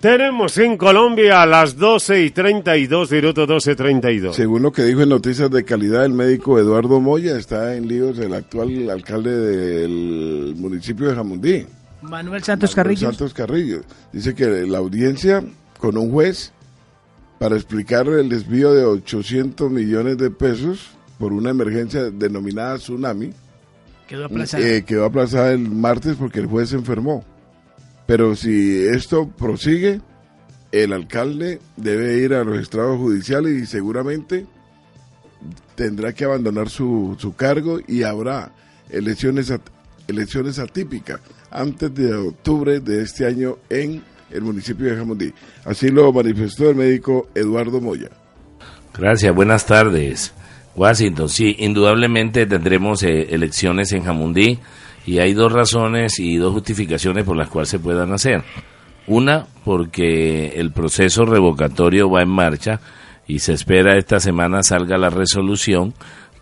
Tenemos en Colombia a las 12 y 32, minuto 12 32. Según lo que dijo en Noticias de Calidad, el médico Eduardo Moya está en líos el actual alcalde del municipio de Jamundí. Manuel Santos Carrillo. Santos Carrillo. Dice que la audiencia con un juez para explicar el desvío de 800 millones de pesos por una emergencia denominada tsunami. Quedó aplazada. Eh, quedó aplazada el martes porque el juez se enfermó. Pero si esto prosigue, el alcalde debe ir a los estrados judiciales y seguramente tendrá que abandonar su, su cargo y habrá elecciones, elecciones atípicas antes de octubre de este año en el municipio de Jamundí. Así lo manifestó el médico Eduardo Moya. Gracias, buenas tardes. Washington, sí, indudablemente tendremos eh, elecciones en Jamundí y hay dos razones y dos justificaciones por las cuales se puedan hacer. Una, porque el proceso revocatorio va en marcha y se espera esta semana salga la resolución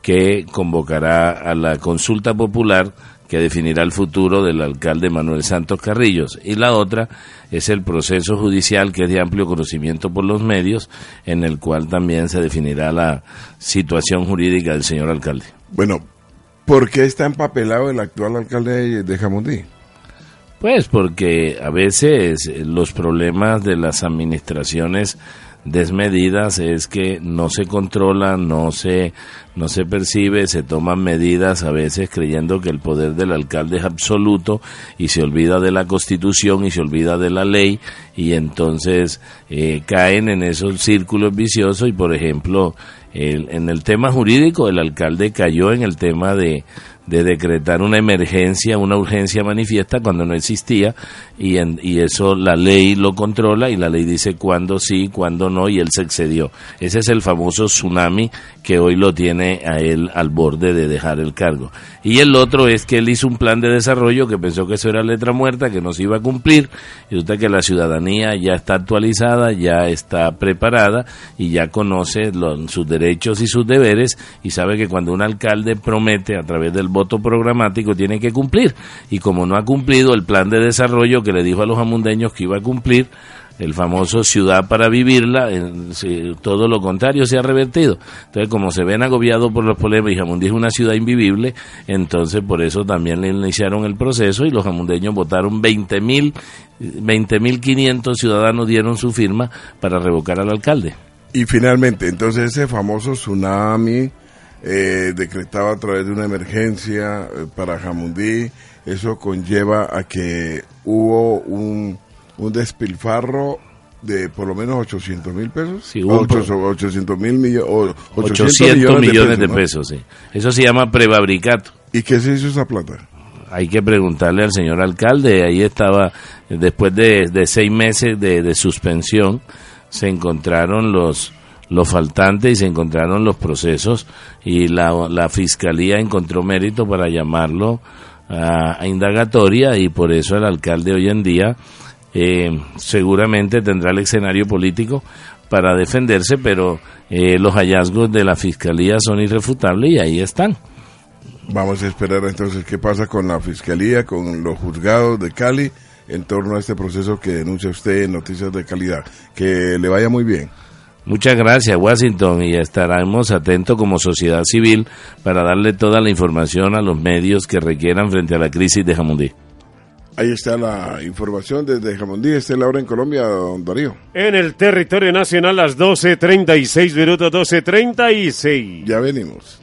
que convocará a la consulta popular que definirá el futuro del alcalde Manuel Santos Carrillos. Y la otra es el proceso judicial que es de amplio conocimiento por los medios, en el cual también se definirá la situación jurídica del señor alcalde. Bueno, ¿por qué está empapelado el actual alcalde de Jamundí? Pues porque a veces los problemas de las administraciones desmedidas es que no se controla, no se, no se percibe, se toman medidas a veces creyendo que el poder del alcalde es absoluto y se olvida de la constitución y se olvida de la ley y entonces eh, caen en esos círculos viciosos y por ejemplo el, en el tema jurídico el alcalde cayó en el tema de de decretar una emergencia, una urgencia manifiesta cuando no existía y, en, y eso la ley lo controla y la ley dice cuándo sí, cuándo no y él se excedió. Ese es el famoso tsunami que hoy lo tiene a él al borde de dejar el cargo. Y el otro es que él hizo un plan de desarrollo que pensó que eso era letra muerta, que no se iba a cumplir y resulta que la ciudadanía ya está actualizada, ya está preparada y ya conoce sus derechos y sus deberes y sabe que cuando un alcalde promete a través del voto programático tiene que cumplir. Y como no ha cumplido el plan de desarrollo que le dijo a los amundeños que iba a cumplir, el famoso ciudad para vivirla, todo lo contrario se ha revertido. Entonces, como se ven agobiados por los problemas y Jamundí es una ciudad invivible, entonces por eso también le iniciaron el proceso y los jamundeños votaron 20 mil, 20 mil 500 ciudadanos dieron su firma para revocar al alcalde. Y finalmente, entonces ese famoso tsunami eh, decretado a través de una emergencia eh, para Jamundí. Eso conlleva a que hubo un, un despilfarro de por lo menos 800 mil pesos. Sí, 800 mil millones. 800, millones, de pesos, sí. Eso se llama prefabricato. ¿Y qué se hizo esa plata? Hay que preguntarle al señor alcalde. Ahí estaba, después de, de seis meses de, de suspensión, se encontraron los los faltantes y se encontraron los procesos y la, la fiscalía encontró mérito para llamarlo a, indagatoria y por eso el alcalde hoy en día eh, seguramente tendrá el escenario político para defenderse, pero eh, los hallazgos de la fiscalía son irrefutables y ahí están. Vamos a esperar entonces qué pasa con la fiscalía, con los juzgados de Cali en torno a este proceso que denuncia usted en Noticias de Calidad. Que le vaya muy bien. Muchas gracias, Washington, y estaremos atentos como sociedad civil para darle toda la información a los medios que requieran frente a la crisis de Jamundí. Ahí está la información desde Jamundí. Esta es la hora en Colombia, don Darío. En el territorio nacional, las 12.36 minutos, 12.36. Ya venimos.